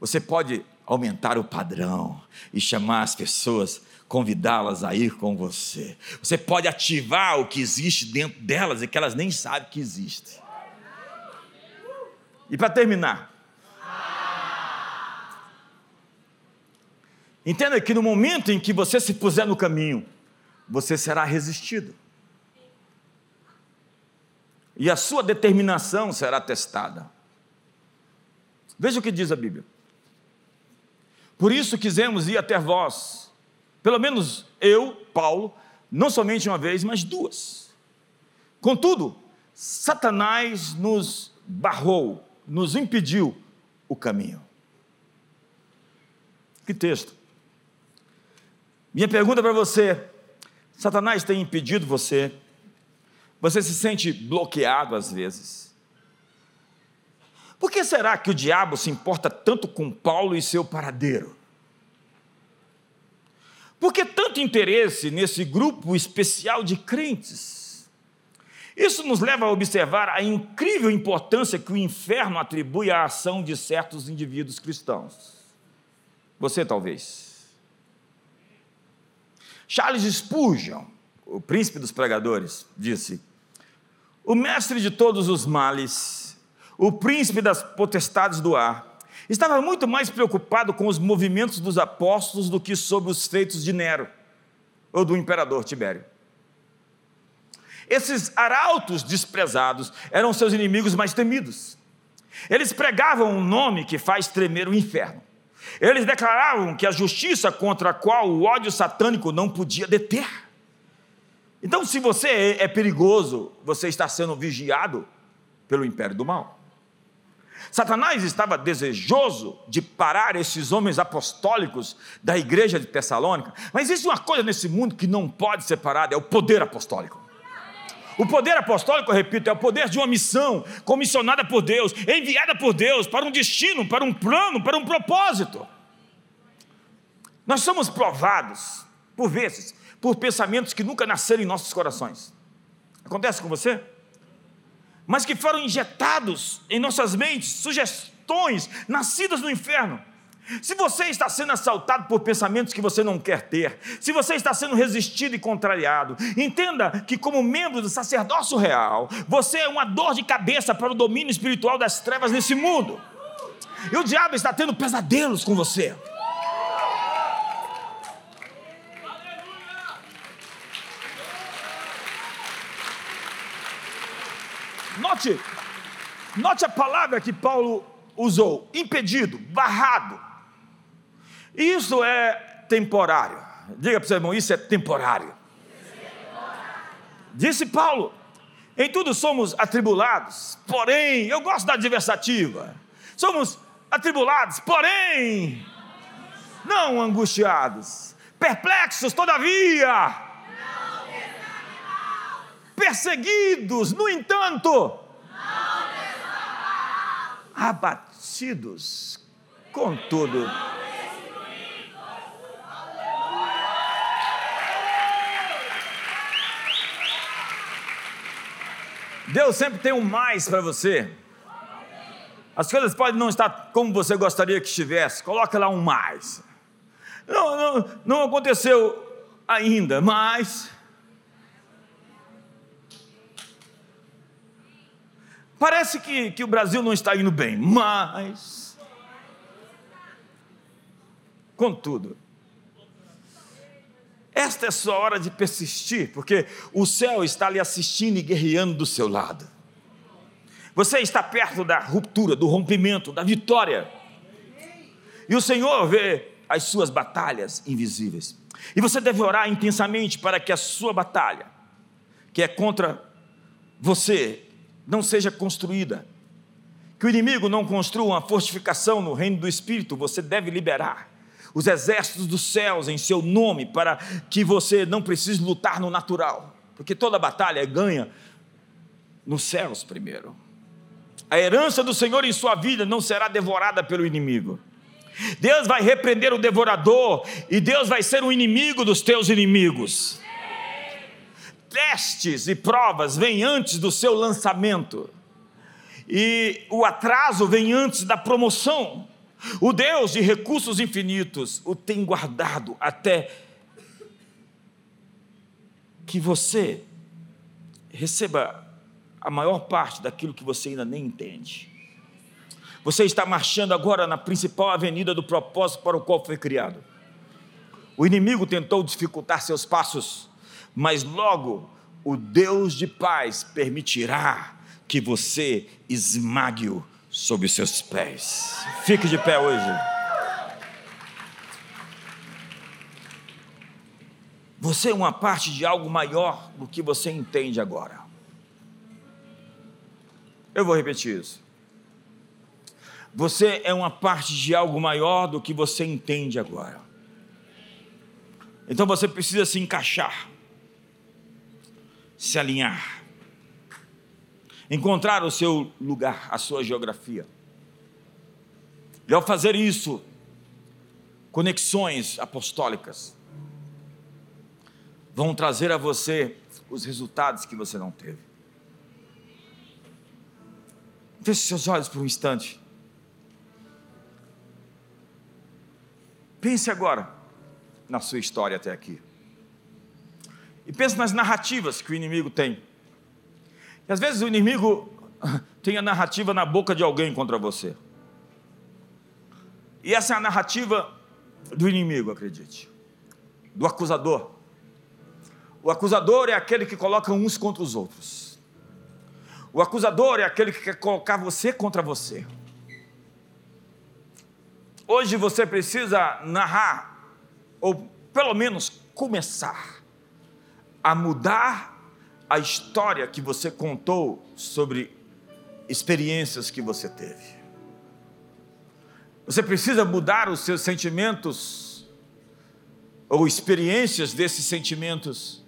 Você pode aumentar o padrão e chamar as pessoas, convidá-las a ir com você. Você pode ativar o que existe dentro delas e que elas nem sabem que existe. E para terminar, entenda que no momento em que você se puser no caminho, você será resistido e a sua determinação será testada. Veja o que diz a Bíblia. Por isso quisemos ir até vós, pelo menos eu, Paulo, não somente uma vez, mas duas. Contudo, Satanás nos barrou, nos impediu o caminho. Que texto. Minha pergunta para você: Satanás tem impedido você você se sente bloqueado às vezes. Por que será que o diabo se importa tanto com Paulo e seu paradeiro? Por que tanto interesse nesse grupo especial de crentes? Isso nos leva a observar a incrível importância que o inferno atribui à ação de certos indivíduos cristãos. Você talvez. Charles Spurgeon, o príncipe dos pregadores, disse: O mestre de todos os males, o príncipe das potestades do ar, estava muito mais preocupado com os movimentos dos apóstolos do que sobre os feitos de Nero ou do imperador Tibério. Esses arautos desprezados eram seus inimigos mais temidos. Eles pregavam um nome que faz tremer o inferno. Eles declaravam que a justiça contra a qual o ódio satânico não podia deter. Então, se você é, é perigoso, você está sendo vigiado pelo império do mal. Satanás estava desejoso de parar esses homens apostólicos da igreja de Tessalônica, mas existe uma coisa nesse mundo que não pode ser parada: é o poder apostólico. O poder apostólico, repito, é o poder de uma missão comissionada por Deus, enviada por Deus para um destino, para um plano, para um propósito. Nós somos provados, por vezes, por pensamentos que nunca nasceram em nossos corações. Acontece com você? Mas que foram injetados em nossas mentes, sugestões nascidas no inferno. Se você está sendo assaltado por pensamentos que você não quer ter, se você está sendo resistido e contrariado, entenda que, como membro do sacerdócio real, você é uma dor de cabeça para o domínio espiritual das trevas nesse mundo. E o diabo está tendo pesadelos com você. Note, note a palavra que Paulo usou: impedido, barrado. Isso é temporário. Diga para o seu irmão: isso é temporário. Disse Paulo: em tudo somos atribulados, porém, eu gosto da adversativa. Somos atribulados, porém, não angustiados, perplexos, todavia perseguidos, no entanto, abatidos, contudo. Deus sempre tem um mais para você. As coisas podem não estar como você gostaria que estivesse, coloca lá um mais. Não, não, não aconteceu ainda, mas. Parece que, que o Brasil não está indo bem, mas. Contudo, esta é sua hora de persistir, porque o céu está lhe assistindo e guerreando do seu lado. Você está perto da ruptura, do rompimento, da vitória. E o Senhor vê as suas batalhas invisíveis. E você deve orar intensamente para que a sua batalha, que é contra você, não seja construída. Que o inimigo não construa uma fortificação no reino do Espírito, você deve liberar os exércitos dos céus em seu nome, para que você não precise lutar no natural, porque toda batalha é ganha nos céus primeiro. A herança do Senhor em sua vida não será devorada pelo inimigo. Deus vai repreender o devorador e Deus vai ser o inimigo dos teus inimigos. Testes e provas vêm antes do seu lançamento, e o atraso vem antes da promoção. O Deus de recursos infinitos o tem guardado até que você receba a maior parte daquilo que você ainda nem entende. Você está marchando agora na principal avenida do propósito para o qual foi criado. O inimigo tentou dificultar seus passos, mas logo o Deus de paz permitirá que você esmague-o sob seus pés. Fique de pé hoje. Você é uma parte de algo maior do que você entende agora. Eu vou repetir isso. Você é uma parte de algo maior do que você entende agora. Então você precisa se encaixar, se alinhar encontrar o seu lugar, a sua geografia. E ao fazer isso, conexões apostólicas vão trazer a você os resultados que você não teve. Feche seus olhos por um instante. Pense agora na sua história até aqui. E pense nas narrativas que o inimigo tem e às vezes o inimigo tem a narrativa na boca de alguém contra você. E essa é a narrativa do inimigo, acredite, do acusador. O acusador é aquele que coloca uns contra os outros. O acusador é aquele que quer colocar você contra você. Hoje você precisa narrar, ou pelo menos começar, a mudar a história que você contou sobre experiências que você teve. Você precisa mudar os seus sentimentos ou experiências desses sentimentos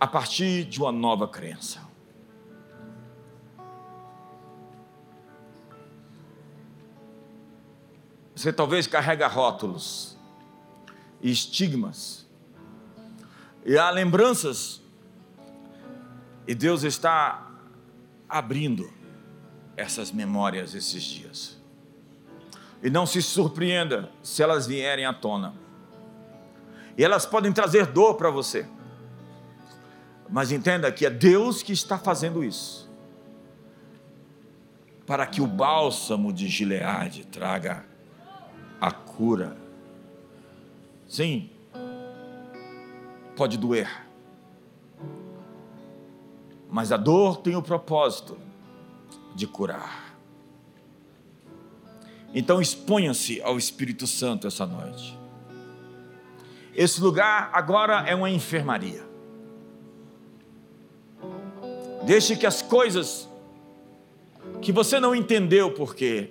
a partir de uma nova crença. Você talvez carrega rótulos e estigmas e há lembranças e Deus está abrindo essas memórias esses dias. E não se surpreenda se elas vierem à tona. E elas podem trazer dor para você. Mas entenda que é Deus que está fazendo isso. Para que o bálsamo de Gileade traga a cura. Sim, pode doer mas a dor tem o propósito de curar. Então exponha-se ao Espírito Santo essa noite. Esse lugar agora é uma enfermaria. Deixe que as coisas que você não entendeu porque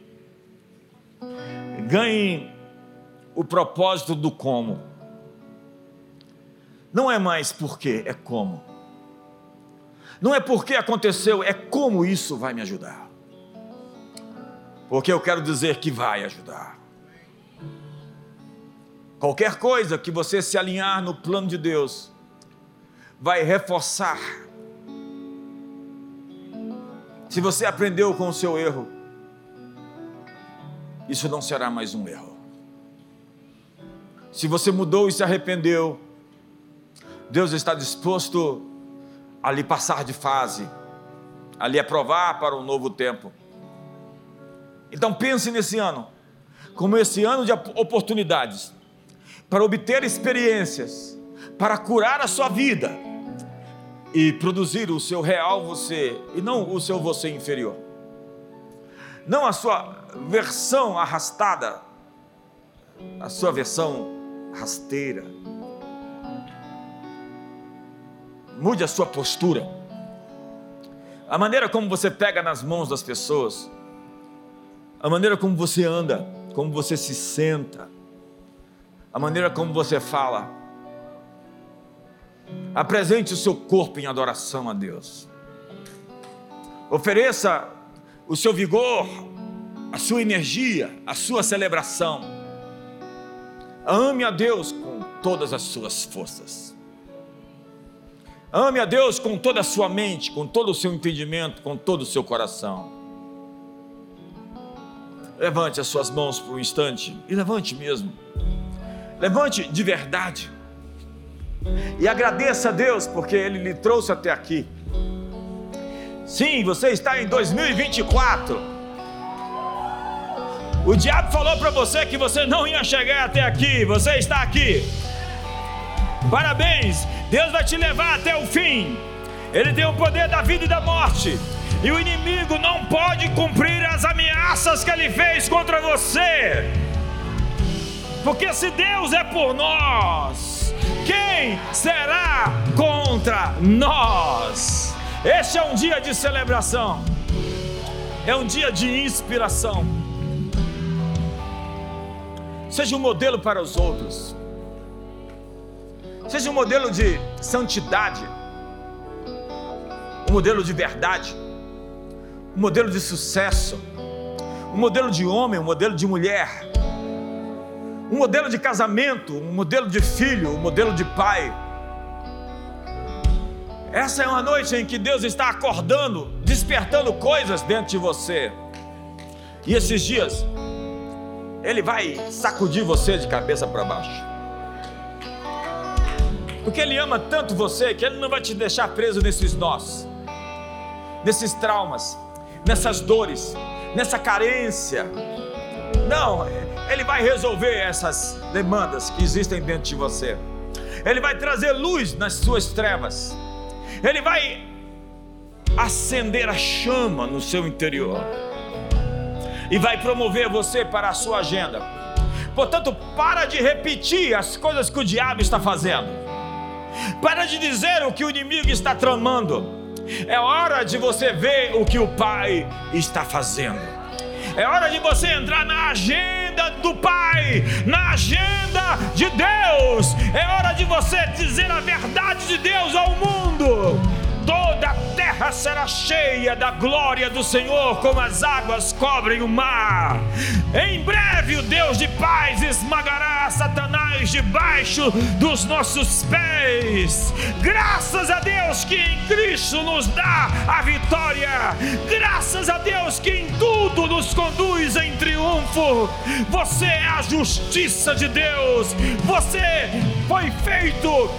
ganhem o propósito do como. Não é mais porque, é como. Não é porque aconteceu, é como isso vai me ajudar. Porque eu quero dizer que vai ajudar. Qualquer coisa que você se alinhar no plano de Deus vai reforçar Se você aprendeu com o seu erro, isso não será mais um erro. Se você mudou e se arrependeu, Deus está disposto a lhe passar de fase, a lhe aprovar para um novo tempo. Então pense nesse ano, como esse ano de oportunidades, para obter experiências, para curar a sua vida e produzir o seu real você e não o seu você inferior. Não a sua versão arrastada, a sua versão rasteira. Mude a sua postura. A maneira como você pega nas mãos das pessoas. A maneira como você anda, como você se senta. A maneira como você fala. Apresente o seu corpo em adoração a Deus. Ofereça o seu vigor, a sua energia, a sua celebração Ame a Deus com todas as suas forças. Ame a Deus com toda a sua mente, com todo o seu entendimento, com todo o seu coração. Levante as suas mãos por um instante e levante mesmo. Levante de verdade. E agradeça a Deus porque Ele lhe trouxe até aqui. Sim, você está em 2024. O diabo falou para você que você não ia chegar até aqui, você está aqui. Parabéns, Deus vai te levar até o fim. Ele tem o poder da vida e da morte. E o inimigo não pode cumprir as ameaças que ele fez contra você. Porque se Deus é por nós, quem será contra nós? Este é um dia de celebração, é um dia de inspiração. Seja um modelo para os outros. Seja um modelo de santidade. Um modelo de verdade. Um modelo de sucesso. Um modelo de homem, um modelo de mulher. Um modelo de casamento, um modelo de filho, um modelo de pai. Essa é uma noite em que Deus está acordando, despertando coisas dentro de você. E esses dias, ele vai sacudir você de cabeça para baixo. Porque Ele ama tanto você que Ele não vai te deixar preso nesses nós, nesses traumas, nessas dores, nessa carência. Não, Ele vai resolver essas demandas que existem dentro de você. Ele vai trazer luz nas suas trevas. Ele vai acender a chama no seu interior e vai promover você para a sua agenda. Portanto, para de repetir as coisas que o diabo está fazendo. Para de dizer o que o inimigo está tramando. É hora de você ver o que o Pai está fazendo. É hora de você entrar na agenda do Pai, na agenda de Deus. É hora de você dizer a verdade de Deus ao mundo toda a terra será cheia da glória do Senhor, como as águas cobrem o mar. Em breve o Deus de paz esmagará Satanás debaixo dos nossos pés. Graças a Deus que em Cristo nos dá a vitória. Graças a Deus que em tudo nos conduz em triunfo. Você é a justiça de Deus. Você foi feito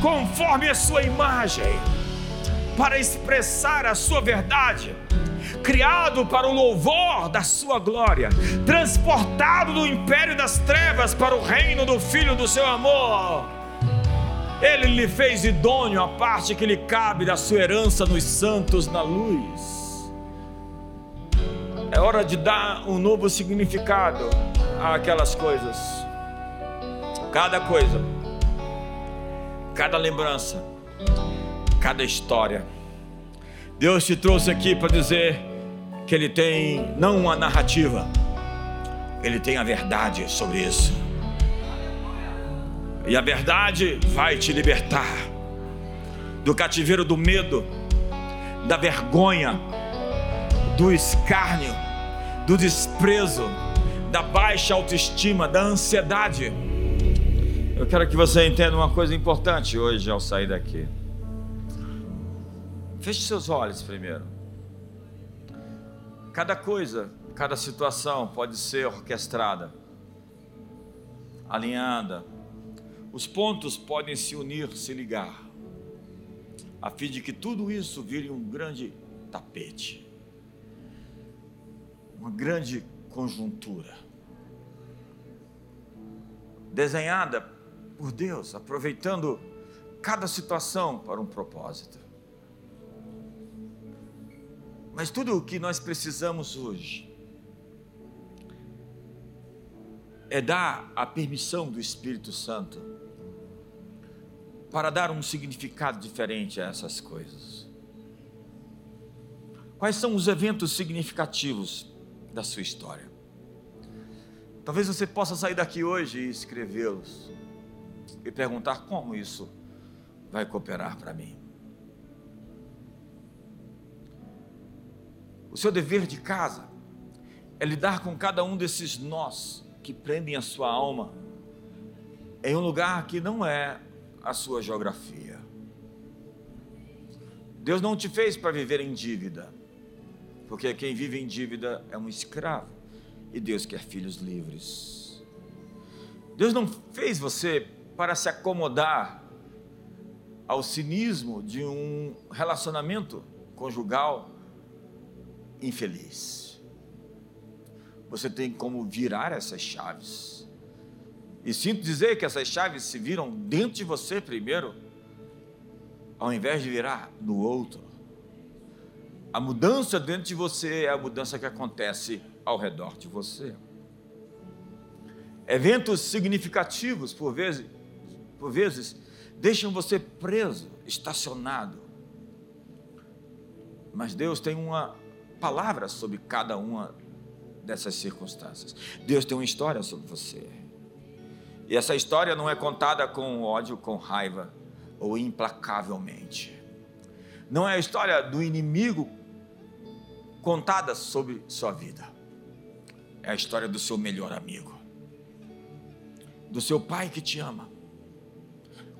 conforme a sua imagem para expressar a sua verdade, criado para o louvor da sua glória, transportado do império das trevas para o reino do Filho do seu amor. Ele lhe fez idôneo a parte que lhe cabe da sua herança nos santos na luz. É hora de dar um novo significado àquelas coisas. Cada coisa, cada lembrança, cada história. Deus te trouxe aqui para dizer que Ele tem não uma narrativa, Ele tem a verdade sobre isso. E a verdade vai te libertar do cativeiro do medo, da vergonha, do escárnio, do desprezo, da baixa autoestima, da ansiedade. Eu quero que você entenda uma coisa importante hoje ao sair daqui. Feche seus olhos primeiro. Cada coisa, cada situação pode ser orquestrada, alinhada. Os pontos podem se unir, se ligar, a fim de que tudo isso vire um grande tapete, uma grande conjuntura, desenhada por Deus, aproveitando cada situação para um propósito. Mas tudo o que nós precisamos hoje é dar a permissão do Espírito Santo para dar um significado diferente a essas coisas. Quais são os eventos significativos da sua história? Talvez você possa sair daqui hoje e escrevê-los e perguntar como isso vai cooperar para mim. O seu dever de casa é lidar com cada um desses nós que prendem a sua alma em um lugar que não é a sua geografia. Deus não te fez para viver em dívida, porque quem vive em dívida é um escravo e Deus quer filhos livres. Deus não fez você para se acomodar ao cinismo de um relacionamento conjugal infeliz. Você tem como virar essas chaves. E sinto dizer que essas chaves se viram dentro de você primeiro, ao invés de virar no outro. A mudança dentro de você é a mudança que acontece ao redor de você. Eventos significativos, por vezes, por vezes, deixam você preso, estacionado. Mas Deus tem uma palavras sobre cada uma dessas circunstâncias. Deus tem uma história sobre você. E essa história não é contada com ódio, com raiva ou implacavelmente. Não é a história do inimigo contada sobre sua vida. É a história do seu melhor amigo. Do seu pai que te ama.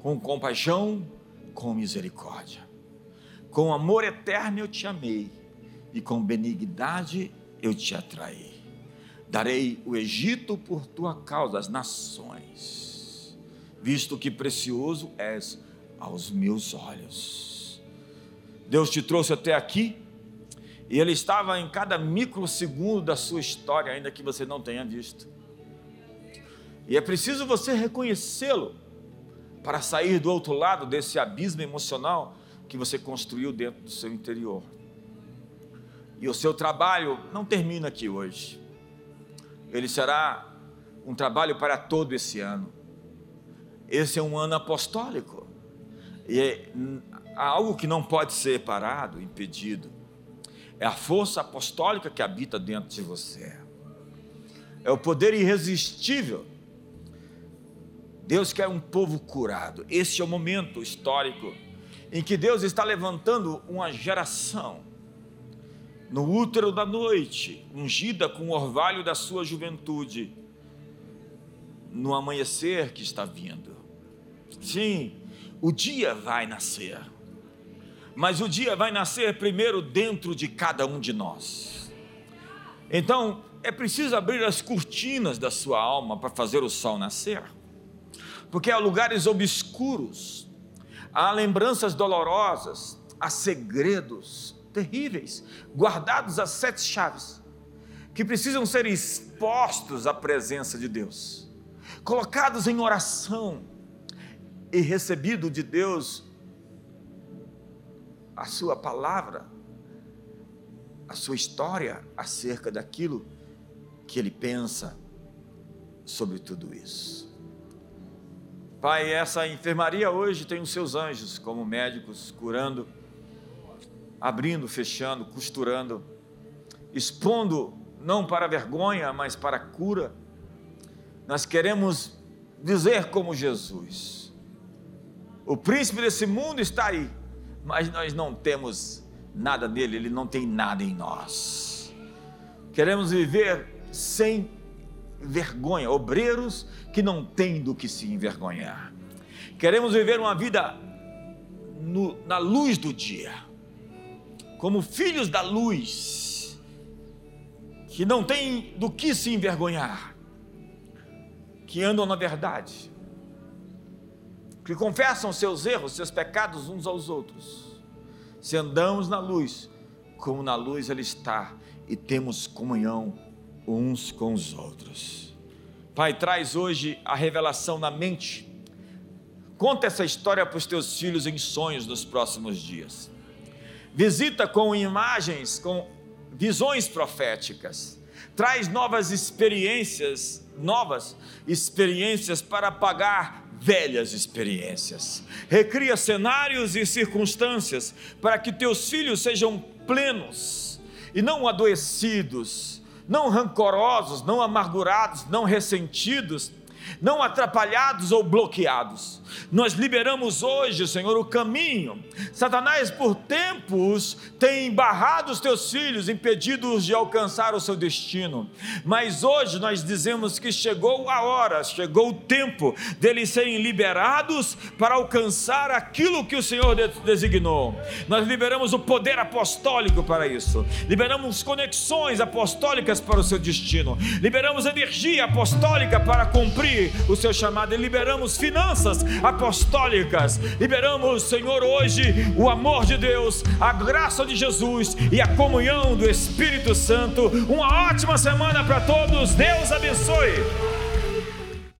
Com compaixão, com misericórdia. Com amor eterno eu te amei e com benignidade eu te atraí. Darei o Egito por tua causa, as nações, visto que precioso és aos meus olhos. Deus te trouxe até aqui e Ele estava em cada microsegundo da sua história, ainda que você não tenha visto. E é preciso você reconhecê-lo para sair do outro lado desse abismo emocional que você construiu dentro do seu interior. E o seu trabalho não termina aqui hoje. Ele será um trabalho para todo esse ano. Esse é um ano apostólico. E é algo que não pode ser parado, impedido. É a força apostólica que habita dentro de você. É o poder irresistível. Deus quer um povo curado. Esse é o momento histórico em que Deus está levantando uma geração no útero da noite, ungida com o orvalho da sua juventude, no amanhecer que está vindo. Sim, o dia vai nascer, mas o dia vai nascer primeiro dentro de cada um de nós. Então, é preciso abrir as cortinas da sua alma para fazer o sol nascer, porque há lugares obscuros, há lembranças dolorosas, há segredos, terríveis, guardados às sete chaves, que precisam ser expostos à presença de Deus, colocados em oração e recebido de Deus a sua palavra, a sua história acerca daquilo que ele pensa sobre tudo isso. Pai, essa enfermaria hoje tem os seus anjos como médicos curando abrindo, fechando, costurando, expondo não para vergonha, mas para cura. Nós queremos dizer como Jesus: o príncipe desse mundo está aí, mas nós não temos nada nele, ele não tem nada em nós. Queremos viver sem vergonha, obreiros que não têm do que se envergonhar. Queremos viver uma vida no, na luz do dia como filhos da luz, que não têm do que se envergonhar, que andam na verdade, que confessam seus erros, seus pecados uns aos outros. Se andamos na luz, como na luz Ele está, e temos comunhão uns com os outros. Pai, traz hoje a revelação na mente. Conta essa história para os teus filhos em sonhos nos próximos dias. Visita com imagens, com visões proféticas. Traz novas experiências, novas experiências para apagar velhas experiências. Recria cenários e circunstâncias para que teus filhos sejam plenos e não adoecidos, não rancorosos, não amargurados, não ressentidos, não atrapalhados ou bloqueados. Nós liberamos hoje, Senhor, o caminho. Satanás, por tempos, tem barrado os teus filhos, impedido-os de alcançar o seu destino. Mas hoje nós dizemos que chegou a hora, chegou o tempo deles serem liberados para alcançar aquilo que o Senhor designou. Nós liberamos o poder apostólico para isso, liberamos conexões apostólicas para o seu destino, liberamos energia apostólica para cumprir o seu chamado, e liberamos finanças apostólicas. Liberamos, Senhor, hoje o amor de Deus, a graça de Jesus e a comunhão do Espírito Santo. Uma ótima semana para todos. Deus abençoe.